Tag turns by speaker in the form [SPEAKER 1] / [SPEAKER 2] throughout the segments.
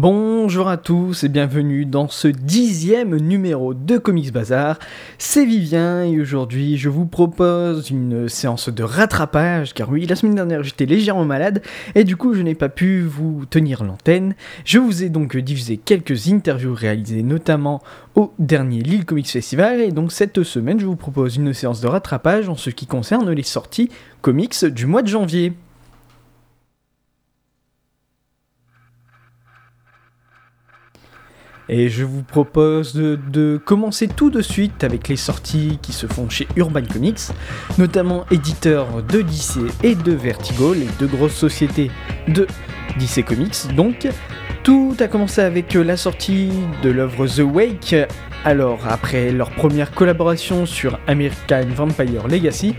[SPEAKER 1] Bonjour à tous et bienvenue dans ce dixième numéro de Comics Bazar. C'est Vivien et aujourd'hui je vous propose une séance de rattrapage car oui la semaine dernière j'étais légèrement malade et du coup je n'ai pas pu vous tenir l'antenne. Je vous ai donc diffusé quelques interviews réalisées notamment au dernier Lille Comics Festival et donc cette semaine je vous propose une séance de rattrapage en ce qui concerne les sorties comics du mois de janvier. Et je vous propose de, commencer tout de suite avec les sorties qui se font chez Urban Comics, notamment éditeur de DC et de Vertigo, les deux grosses sociétés de DC Comics. Donc, tout a commencé avec la sortie de l'œuvre The Wake. Alors, après leur première collaboration sur American Vampire Legacy,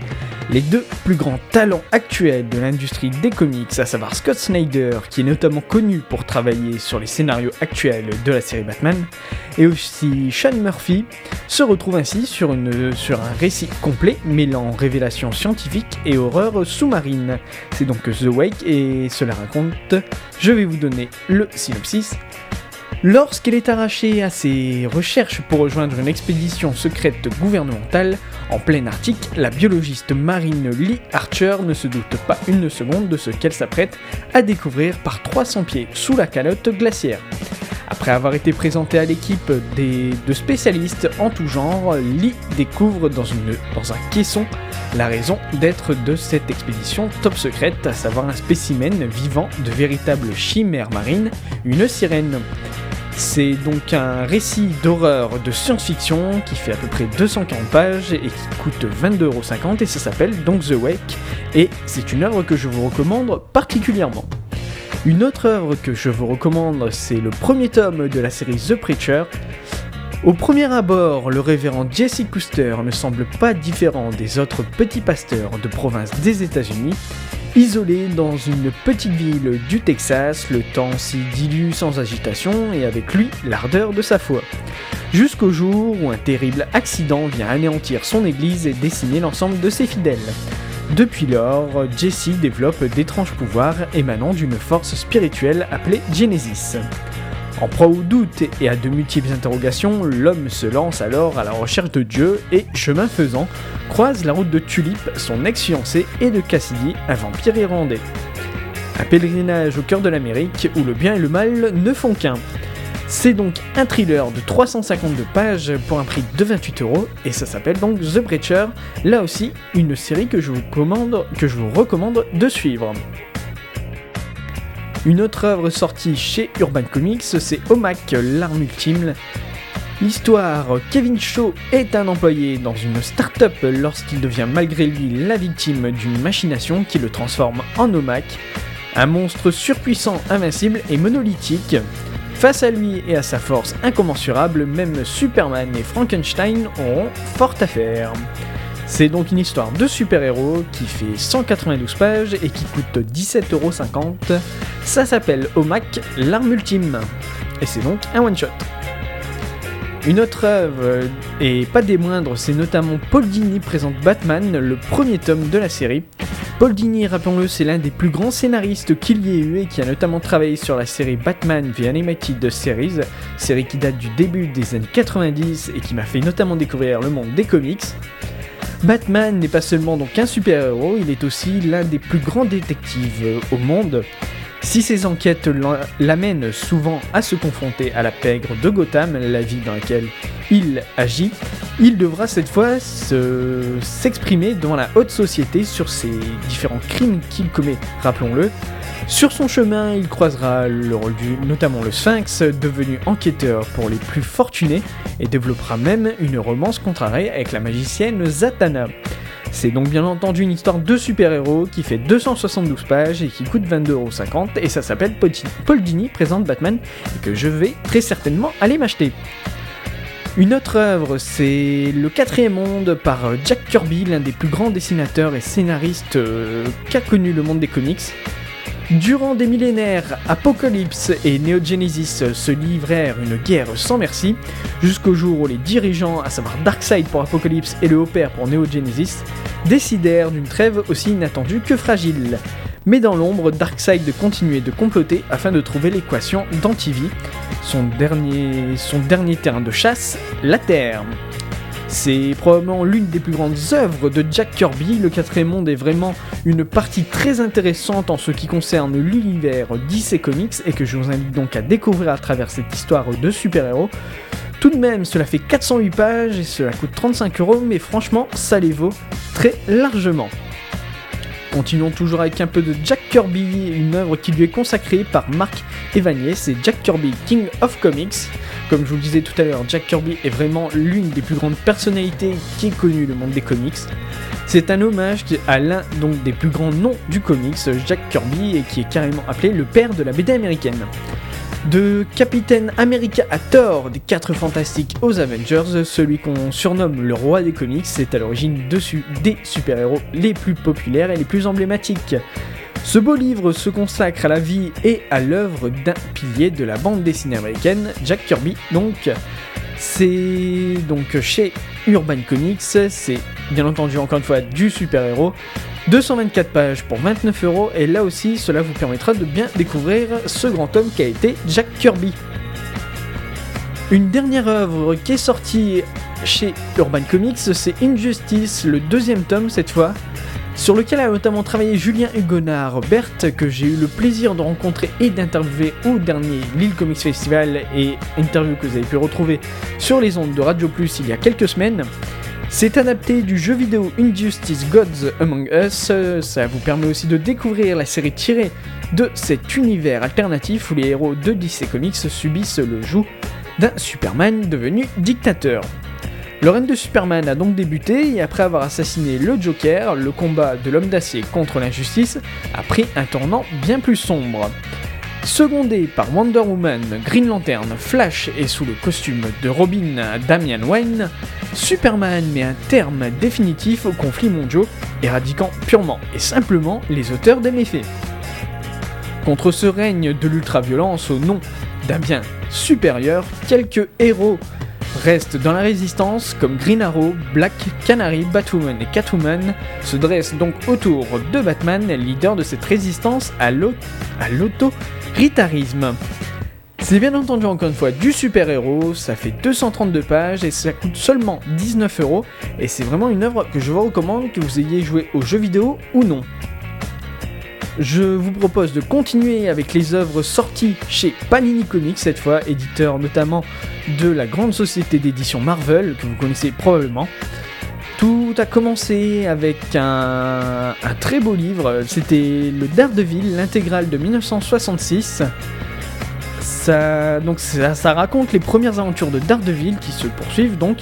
[SPEAKER 1] les deux plus grands talents actuels de l'industrie des comics, à savoir Scott Snyder, qui est notamment connu pour travailler sur les scénarios actuels de la série Batman, et aussi Sean Murphy, se retrouvent ainsi sur, un récit complet mêlant révélations scientifiques et horreur sous-marine. C'est donc The Wake et cela raconte, je vais vous donner le synopsis. Lorsqu'elle est arrachée à ses recherches pour rejoindre une expédition secrète gouvernementale, en plein Arctique, la biologiste marine Lee Archer ne se doute pas une seconde de ce qu'elle s'apprête à découvrir par 300 pieds sous la calotte glaciaire. Après avoir été présentée à l'équipe de spécialistes en tout genre, Lee découvre dans, dans un caisson la raison d'être de cette expédition top secrète, à savoir un spécimen vivant de véritables chimères marines, une sirène. C'est donc un récit d'horreur de science-fiction qui fait à peu près 240 pages et qui coûte 22,50€ et ça s'appelle donc The Wake et c'est une œuvre que je vous recommande particulièrement. Une autre œuvre que je vous recommande, c'est le premier tome de la série The Preacher. Au premier abord, le révérend Jesse Custer ne semble pas différent des autres petits pasteurs de province des États-Unis. Isolé dans une petite ville du Texas, le temps s'y dilue sans agitation et avec lui l'ardeur de sa foi. Jusqu'au jour où un terrible accident vient anéantir son église et décimer l'ensemble de ses fidèles. Depuis lors, Jesse développe d'étranges pouvoirs émanant d'une force spirituelle appelée Genesis. En proie au doute et à de multiples interrogations, l'homme se lance alors à la recherche de Dieu et, chemin faisant, croise la route de Tulip, son ex-fiancé, et de Cassidy, un vampire irlandais. Un pèlerinage au cœur de l'Amérique où le bien et le mal ne font qu'un. C'est donc un thriller de 352 pages pour un prix de 28 euros et ça s'appelle donc The Breacher, là aussi une série que je vous, que je vous recommande de suivre. Une autre œuvre sortie chez Urban Comics, c'est Omac, l'arme ultime. L'histoire, Kevin Shaw est un employé dans une start-up lorsqu'il devient malgré lui la victime d'une machination qui le transforme en Omac, un monstre surpuissant, invincible et monolithique. Face à lui et à sa force incommensurable, même Superman et Frankenstein auront fort à faire. C'est donc une histoire de super-héros qui fait 192 pages et qui coûte 17,50€. Ça s'appelle Omac, l'arme ultime. Et c'est donc un one-shot. Une autre œuvre, et pas des moindres, c'est notamment Paul Dini présente Batman, le premier tome de la série. Paul Dini, rappelons-le, c'est l'un des plus grands scénaristes qu'il y ait eu et qui a notamment travaillé sur la série Batman The Animated Series, série qui date du début des années 90 et qui m'a fait notamment découvrir le monde des comics. Batman n'est pas seulement donc un super-héros, il est aussi l'un des plus grands détectives au monde. Si ses enquêtes l'amènent souvent à se confronter à la pègre de Gotham, la ville dans laquelle il agit, il devra cette fois s'exprimer devant la haute société sur ses différents crimes qu'il commet, rappelons-le. Sur son chemin, il croisera le rôle du, notamment le Sphinx, devenu enquêteur pour les plus fortunés, et développera même une romance contrariée avec la magicienne Zatanna. C'est donc bien entendu une histoire de super-héros qui fait 272 pages et qui coûte 22,50€ et ça s'appelle Paul Dini présente Batman et que je vais très certainement aller m'acheter. Une autre œuvre, c'est Le quatrième monde par Jack Kirby, l'un des plus grands dessinateurs et scénaristes euh, qu'a connu le monde des comics. Durant des millénaires, Apocalypse et Neo Genesis se livrèrent une guerre sans merci, jusqu'au jour où les dirigeants, à savoir Darkseid pour Apocalypse et le Haut Père pour Neo Genesis, décidèrent d'une trêve aussi inattendue que fragile. Mais dans l'ombre, Darkseid continuait de comploter afin de trouver l'équation d'Antivie, son dernier terrain de chasse, la Terre. C'est probablement l'une des plus grandes œuvres de Jack Kirby. Le quatrième monde est vraiment une partie très intéressante en ce qui concerne l'univers DC Comics et que je vous invite donc à découvrir à travers cette histoire de super-héros. Tout de même, cela fait 408 pages et cela coûte 35 euros, mais franchement, ça les vaut très largement. Continuons toujours avec un peu de Jack Kirby, une œuvre qui lui est consacrée par Marc Evanier, c'est Jack Kirby King of Comics. Comme je vous le disais tout à l'heure, Jack Kirby est vraiment l'une des plus grandes personnalités qui ait connu le monde des comics. C'est un hommage à l'un donc des plus grands noms du comics, Jack Kirby, et qui est carrément appelé le père de la BD américaine. De Capitaine America à Thor, des 4 fantastiques aux Avengers, celui qu'on surnomme le roi des comics, c'est à l'origine dessus des super-héros les plus populaires et les plus emblématiques. Ce beau livre se consacre à la vie et à l'œuvre d'un pilier de la bande dessinée américaine, Jack Kirby. Donc, c'est donc chez Urban Comics, c'est bien entendu encore une fois du super-héros. 224 pages pour 29 euros et là aussi cela vous permettra de bien découvrir ce grand homme qui a été Jack Kirby. Une dernière œuvre qui est sortie chez Urban Comics, c'est Injustice, le deuxième tome cette fois, sur lequel a notamment travaillé Julien Hugonard Berthe, que j'ai eu le plaisir de rencontrer et d'interviewer au dernier Lille Comics Festival, et interview que vous avez pu retrouver sur les ondes de Radio Plus il y a quelques semaines. C'est adapté du jeu vidéo Injustice Gods Among Us, ça vous permet aussi de découvrir la série tirée de cet univers alternatif où les héros de DC Comics subissent le joug d'un Superman devenu dictateur. Le règne de Superman a donc débuté et après avoir assassiné le Joker, le combat de l'homme d'acier contre l'injustice a pris un tournant bien plus sombre. Secondé par Wonder Woman, Green Lantern, Flash et sous le costume de Robin Damian Wayne, Superman met un terme définitif aux conflits mondiaux, éradiquant purement et simplement les auteurs des méfaits. Contre ce règne de l'ultra-violence au nom d'un bien supérieur, quelques héros restent dans la résistance comme Green Arrow, Black Canary, Batwoman et Catwoman se dressent donc autour de Batman, leader de cette résistance à l'autoritarisme. C'est bien entendu encore une fois du super-héros, ça fait 232 pages et ça coûte seulement 19 euros et c'est vraiment une œuvre que je vous recommande que vous ayez joué aux jeux vidéo ou non. Je vous propose de continuer avec les œuvres sorties chez Panini Comics cette fois, éditeur notamment de la grande société d'édition Marvel que vous connaissez probablement. Tout a commencé avec un, très beau livre, c'était le Daredevil, l'intégrale de 1966. Ça, donc ça, raconte les premières aventures de Daredevil qui se poursuivent donc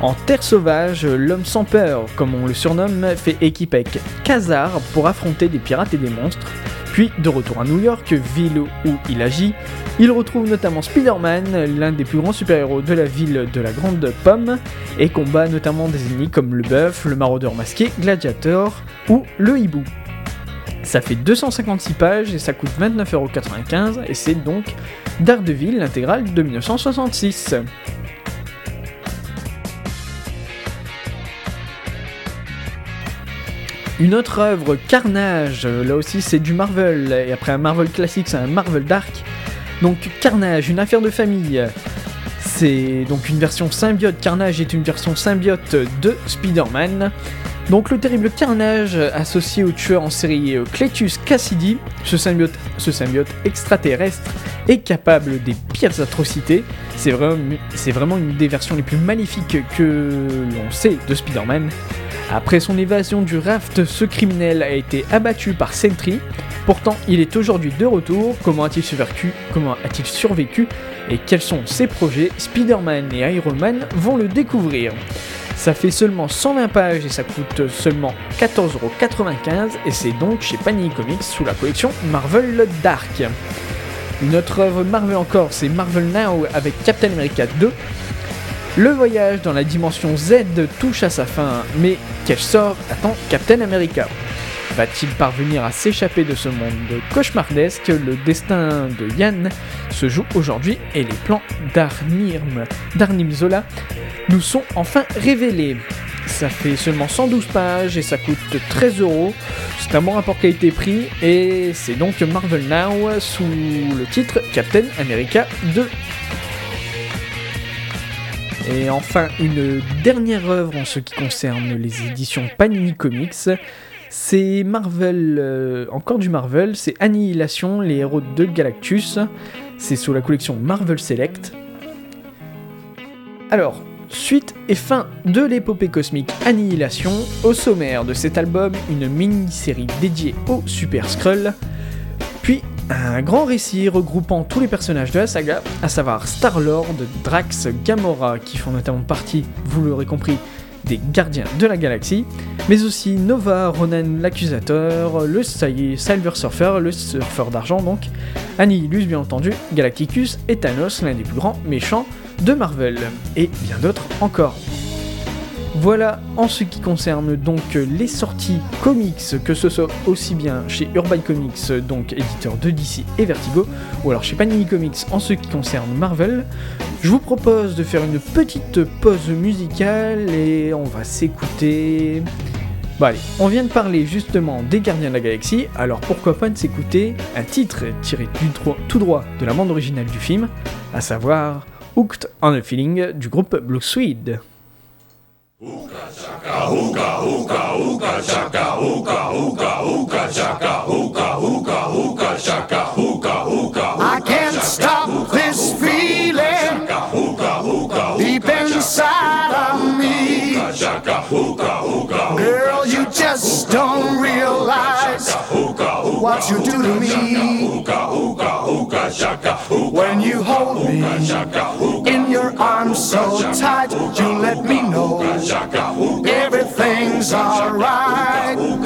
[SPEAKER 1] en Terre Sauvage, l'homme sans peur, comme on le surnomme, fait équipe avec Khazar pour affronter des pirates et des monstres. Puis, de retour à New York, ville où il agit, il retrouve notamment Spider-Man, l'un des plus grands super-héros de la ville de la Grande Pomme, et combat notamment des ennemis comme le bœuf, le maraudeur masqué, Gladiator ou le hibou. Ça fait 256 pages et ça coûte 29,95€ et c'est donc Daredevil, l'intégrale de 1966. Une autre œuvre, Carnage, là aussi c'est du Marvel, et après un Marvel classique c'est un Marvel Dark. Donc Carnage, une affaire de famille. C'est donc une version symbiote, Carnage est une version symbiote de Spider-Man. Donc le terrible Carnage associé au tueur en série Cletus Cassidy, ce symbiote, ce symbiote extraterrestre est capable des pires atrocités. C'est vraiment, vraiment une des versions les plus maléfiques que l'on sait de Spider-Man. Après son évasion du raft, ce criminel a été abattu par Sentry. Pourtant, il est aujourd'hui de retour. Comment a-t-il survécu Comment a-t-il survécu Et quels sont ses projets? Spider-Man et Iron Man vont le découvrir. Ça fait seulement 120 pages et ça coûte seulement 14,95€ et c'est donc chez Panini Comics sous la collection Marvel Dark. Une autre œuvre Marvel encore, c'est Marvel Now avec Captain America 2. Le voyage dans la dimension Z touche à sa fin, mais quel sort attend Captain America? Va-t-il parvenir à s'échapper de ce monde cauchemardesque Le destin de Yann se joue aujourd'hui et les plans d'Arnim, d'Arnim Zola nous sont enfin révélés. Ça fait seulement 112 pages et ça coûte 13 euros. C'est un bon rapport qualité-prix et c'est donc Marvel Now sous le titre Captain America 2. Et enfin, une dernière œuvre en ce qui concerne les éditions Panini Comics. C'est Marvel, euh, encore du Marvel, c'est Annihilation, les héros de Galactus. C'est sous la collection Marvel Select. Alors, suite et fin de l'épopée cosmique Annihilation. Au sommaire de cet album, une mini-série dédiée au Super Skrull. Un grand récit regroupant tous les personnages de la saga, à savoir Star-Lord, Drax, Gamora, qui font notamment partie, vous l'aurez compris, des gardiens de la galaxie, mais aussi Nova, Ronan l'accusateur, le Silver Surfer, le surfeur d'argent donc, Annihilus bien entendu, Galacticus et Thanos, l'un des plus grands méchants de Marvel, et bien d'autres encore. Voilà en ce qui concerne donc les sorties comics, que ce soit aussi bien chez Urban Comics, donc éditeur de DC et Vertigo, ou alors chez Panini Comics en ce qui concerne Marvel. Je vous propose de faire une petite pause musicale et on va s'écouter. Bon allez, on vient de parler justement des Gardiens de la Galaxie, alors pourquoi pas de s'écouter un titre tiré tout droit de la bande originale du film, à savoir Hooked on a Feeling du groupe Blue Swede.
[SPEAKER 2] Hookah chaka, hookah, hookah, hookah chaka, hookah, hookah, hookah chaka, hookah, hookah, hookah chaka, hookah, hookah.
[SPEAKER 3] I can't stop this feeling deep inside of me. Girl, you just don't realize what you do to me. When you hold me your arms so tight, you let me know everything's alright.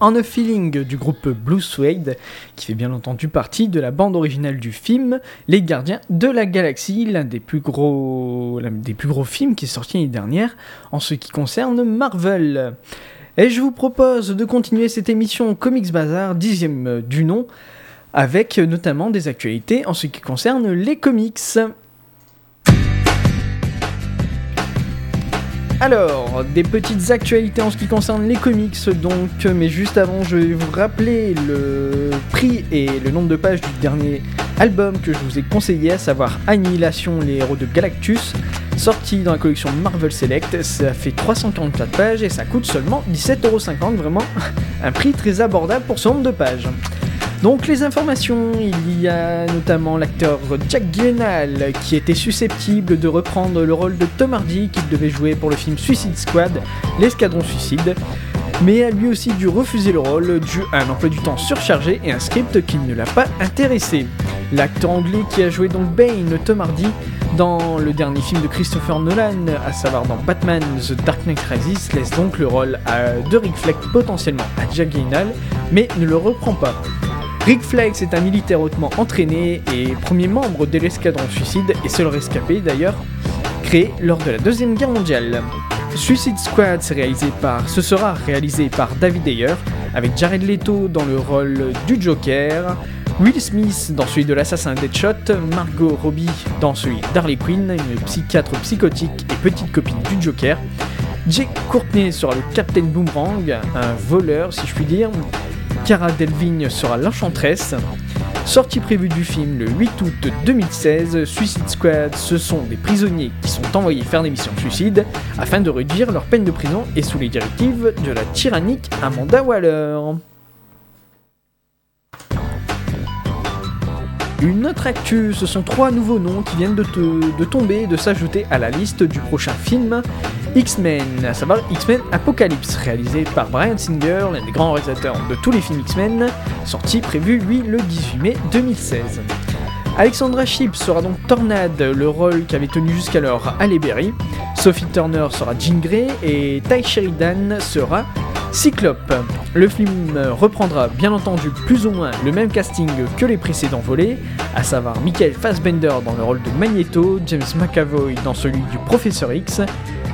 [SPEAKER 3] On a Feeling
[SPEAKER 1] du groupe Blue Suede, qui fait bien entendu partie de la bande originale du film Les Gardiens de la Galaxie, l'un des plus gros, des plus gros films qui est sorti l'année dernière en ce qui concerne Marvel. Et je vous propose de continuer cette émission Comics Bazar, dixième du nom, avec notamment des actualités en ce qui concerne les comics. Alors, des petites actualités en ce qui concerne les comics, donc, mais juste avant, je vais vous rappeler le prix et le nombre de pages du dernier album que je vous ai conseillé, à savoir Annihilation, les héros de Galactus, sorti dans la collection Marvel Select. Ça fait 344 pages et ça coûte seulement 17,50€, vraiment un prix très abordable pour ce nombre de pages. Donc les informations, il y a notamment l'acteur Jack Gyllenhaal qui était susceptible de reprendre le rôle de Tom Hardy qu'il devait jouer pour le film Suicide Squad, l'escadron suicide, mais a lui aussi dû refuser le rôle dû à un emploi du temps surchargé et un script qui ne l'a pas intéressé. L'acteur anglais qui a joué donc Bane, Tom Hardy, dans le dernier film de Christopher Nolan, à savoir dans Batman The Dark Knight Rises, laisse donc le rôle de Rick Fleck potentiellement à Jack Gyllenhaal, mais ne le reprend pas. Rick Flex est un militaire hautement entraîné et premier membre de l'escadron suicide et seul rescapé d'ailleurs, créé lors de la Deuxième Guerre mondiale. Suicide Squad réalisé par, ce sera réalisé par David Ayer, avec Jared Leto dans le rôle du Joker, Will Smith dans celui de l'assassin Deadshot, Margot Robbie dans celui d'Harley Quinn, une psychiatre psychotique et petite copine du Joker, Jake Courtney sera le Captain Boomerang, un voleur si je puis dire, Cara Delvigne sera l'enchantresse. Sortie prévue du film le 8 août 2016, Suicide Squad, ce sont des prisonniers qui sont envoyés faire des missions de suicide afin de réduire leur peine de prison et sous les directives de la tyrannique Amanda Waller. Une autre actu, ce sont trois nouveaux noms qui viennent de, de tomber et de s'ajouter à la liste du prochain film X-Men, à savoir X-Men Apocalypse, réalisé par Brian Singer, l'un des grands réalisateurs de tous les films X-Men, sorti prévu lui le 18 mai 2016. Alexandra Shipp sera donc Tornade, le rôle qu'avait tenu jusqu'alors Halle Berry. Sophie Turner sera Jean Grey et Ty Sheridan sera Cyclope. Le film reprendra bien entendu plus ou moins le même casting que les précédents volets, à savoir Michael Fassbender dans le rôle de Magneto, James McAvoy dans celui du Professeur X,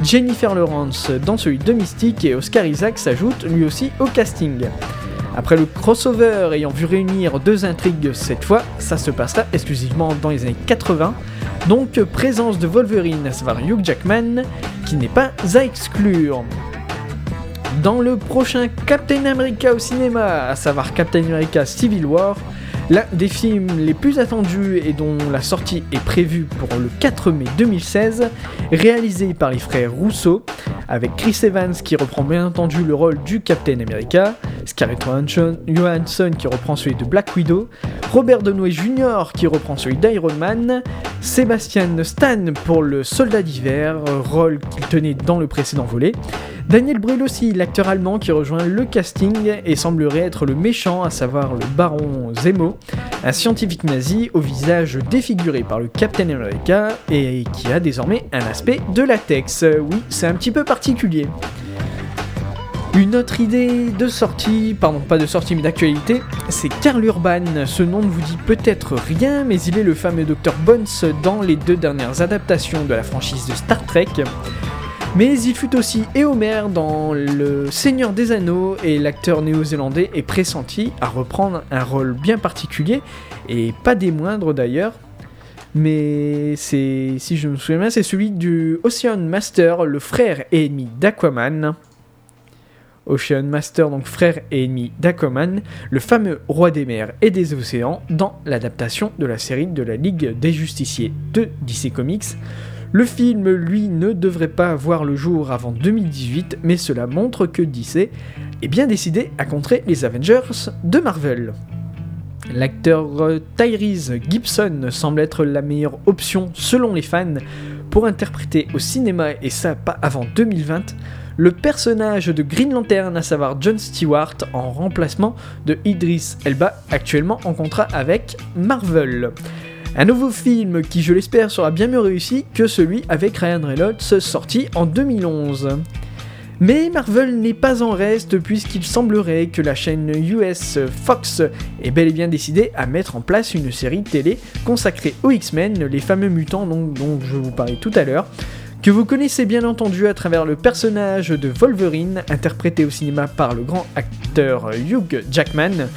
[SPEAKER 1] Jennifer Lawrence dans celui de Mystique et Oscar Isaac s'ajoute lui aussi au casting. Après le crossover ayant vu réunir deux intrigues cette fois, ça se passera exclusivement dans les années 80, donc présence de Wolverine, à savoir Hugh Jackman, qui n'est pas à exclure. Dans le prochain Captain America au cinéma, à savoir Captain America Civil War, L'un des films les plus attendus et dont la sortie est prévue pour le 4 mai 2016, réalisé par les frères Rousseau, avec Chris Evans qui reprend bien entendu le rôle du Captain America, Scarlett Johansson qui reprend celui de Black Widow, Robert Downey Jr. qui reprend celui d'Iron Man, Sébastien Stan pour le Soldat d'hiver, rôle qu'il tenait dans le précédent volet, Daniel Brühl aussi, l'acteur allemand qui rejoint le casting et semblerait être le méchant, à savoir le baron Zemo, un scientifique nazi au visage défiguré par le Captain America et qui a désormais un aspect de latex. Oui, c'est un petit peu particulier. Une autre idée de sortie, pardon pas de sortie mais d'actualité, c'est Karl Urban. Ce nom ne vous dit peut-être rien, mais il est le fameux Dr Bones dans les deux dernières adaptations de la franchise de Star Trek. Mais il fut aussi Éomer dans Le Seigneur des Anneaux et l'acteur néo-zélandais est pressenti à reprendre un rôle bien particulier et pas des moindres d'ailleurs. Mais c'est, si je me souviens bien, c'est celui du Ocean Master, le frère et ennemi d'Aquaman. Ocean Master, donc frère et ennemi d'Aquaman, le fameux roi des mers et des océans, dans l'adaptation de la série de la Ligue des Justiciers de DC Comics. Le film, lui, ne devrait pas voir le jour avant 2018, mais cela montre que DC est bien décidé à contrer les Avengers de Marvel. L'acteur Tyrese Gibson semble être la meilleure option selon les fans pour interpréter au cinéma, et ça pas avant 2020, le personnage de Green Lantern, à savoir John Stewart, en remplacement de Idris Elba, actuellement en contrat avec Marvel. Un nouveau film qui, je l'espère, sera bien mieux réussi que celui avec Ryan Reynolds sorti en 2011. Mais Marvel n'est pas en reste puisqu'il semblerait que la chaîne US Fox ait bel et bien décidé à mettre en place une série télé consacrée aux X-Men, les fameux mutants dont, dont je vous parlais tout à l'heure, que vous connaissez bien entendu à travers le personnage de Wolverine, interprété au cinéma par le grand acteur Hugh Jackman.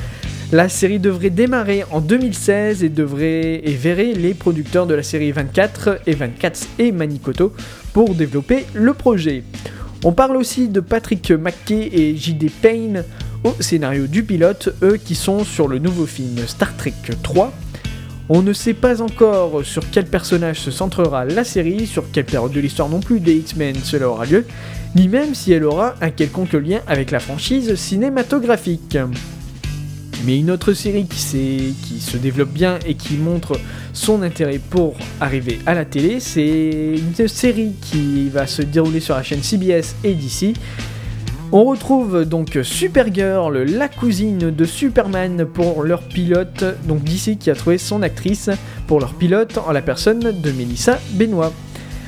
[SPEAKER 1] La série devrait démarrer en 2016 et devrait verrait les producteurs de la série 24, et 24 et Manikoto pour développer le projet. On parle aussi de Patrick McKay et J.D. Payne au scénario du pilote, eux qui sont sur le nouveau film Star Trek 3. On ne sait pas encore sur quel personnage se centrera la série, sur quelle période de l'histoire non plus des X-Men cela aura lieu, ni même si elle aura un quelconque lien avec la franchise cinématographique. Mais une autre série qui, se développe bien et qui montre son intérêt pour arriver à la télé, c'est une série qui va se dérouler sur la chaîne CBS et DC. On retrouve donc Supergirl, la cousine de Superman pour leur pilote, donc DC qui a trouvé son actrice pour leur pilote en la personne de Melissa Benoît.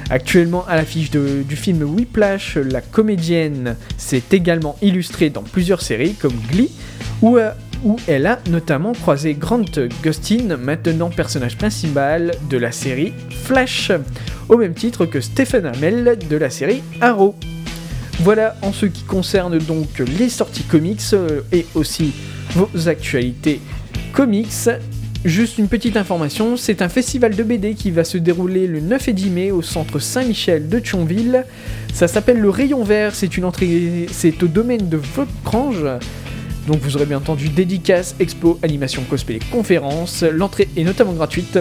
[SPEAKER 1] Actuellement à l'affiche du film Whiplash, la comédienne s'est également illustrée dans plusieurs séries comme Glee, où où elle a notamment croisé Grant Gustin, maintenant personnage principal de la série Flash, au même titre que Stephen Amell de la série Arrow. Voilà en ce qui concerne donc les sorties comics euh, et aussi vos actualités comics. Juste une petite information, c'est un festival de BD qui va se dérouler le 9 et 10 mai au centre Saint-Michel de Thionville. Ça s'appelle le Rayon Vert, c'est une entrée, c'est au domaine de Vautrange. Donc vous aurez bien entendu dédicaces, expo, animation, cosplay, conférences. L'entrée est notamment gratuite.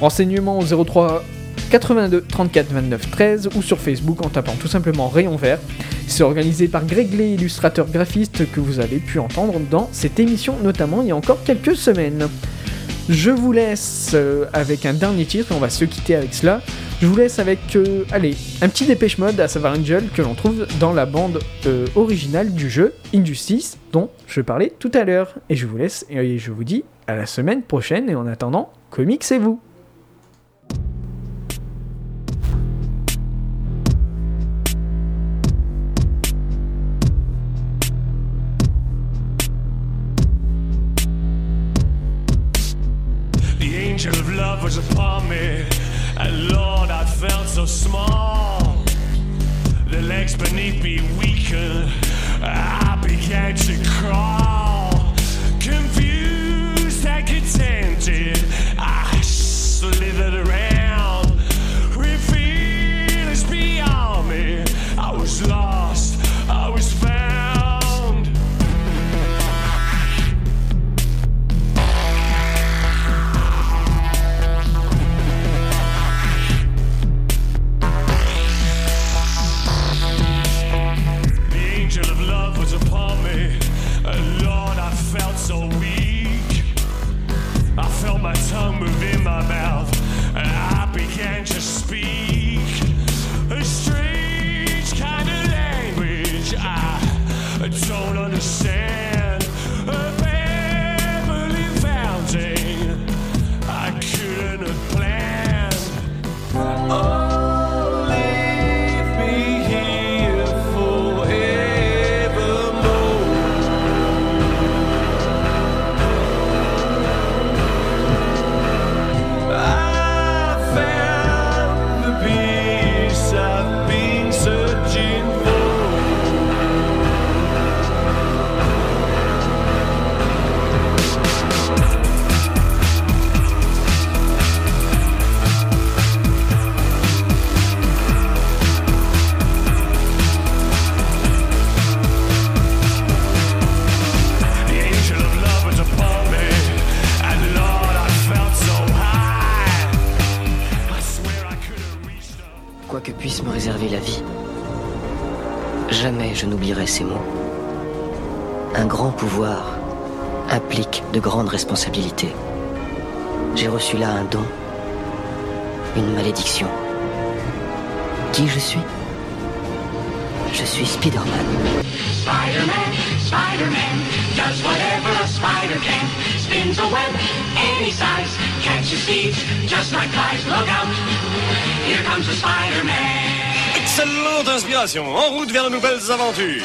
[SPEAKER 1] Renseignements au 03 82 34 29 13 ou sur Facebook en tapant tout simplement Rayon Vert. C'est organisé par Greg illustrateur graphiste que vous avez pu entendre dans cette émission notamment il y a encore quelques semaines. Je vous laisse euh, avec un dernier titre, on va se quitter avec cela. Je vous laisse avec, euh, allez, un petit dépêche mode à savoir Angel que l'on trouve dans la bande euh, originale du jeu Injustice dont je parlais tout à l'heure. Et je vous laisse et je vous dis à la semaine prochaine et en attendant, comics et vous.
[SPEAKER 4] angel. And Lord, I felt so small. The legs beneath me weakened. I began to crawl. Confused Don't understand.
[SPEAKER 5] Que puisse me réserver la vie, jamais je n'oublierai ces mots. Un grand pouvoir implique de grandes responsabilités. J'ai reçu là un don, une malédiction. Qui je suis? Je suis Spider-Man.
[SPEAKER 6] Spider-Man, Spider-Man, does whatever a spider can. Spins a web any size, catches thieves just like flies. Look out, here comes the Spider-Man.
[SPEAKER 7] Excellente inspiration. En route vers de nouvelles aventures.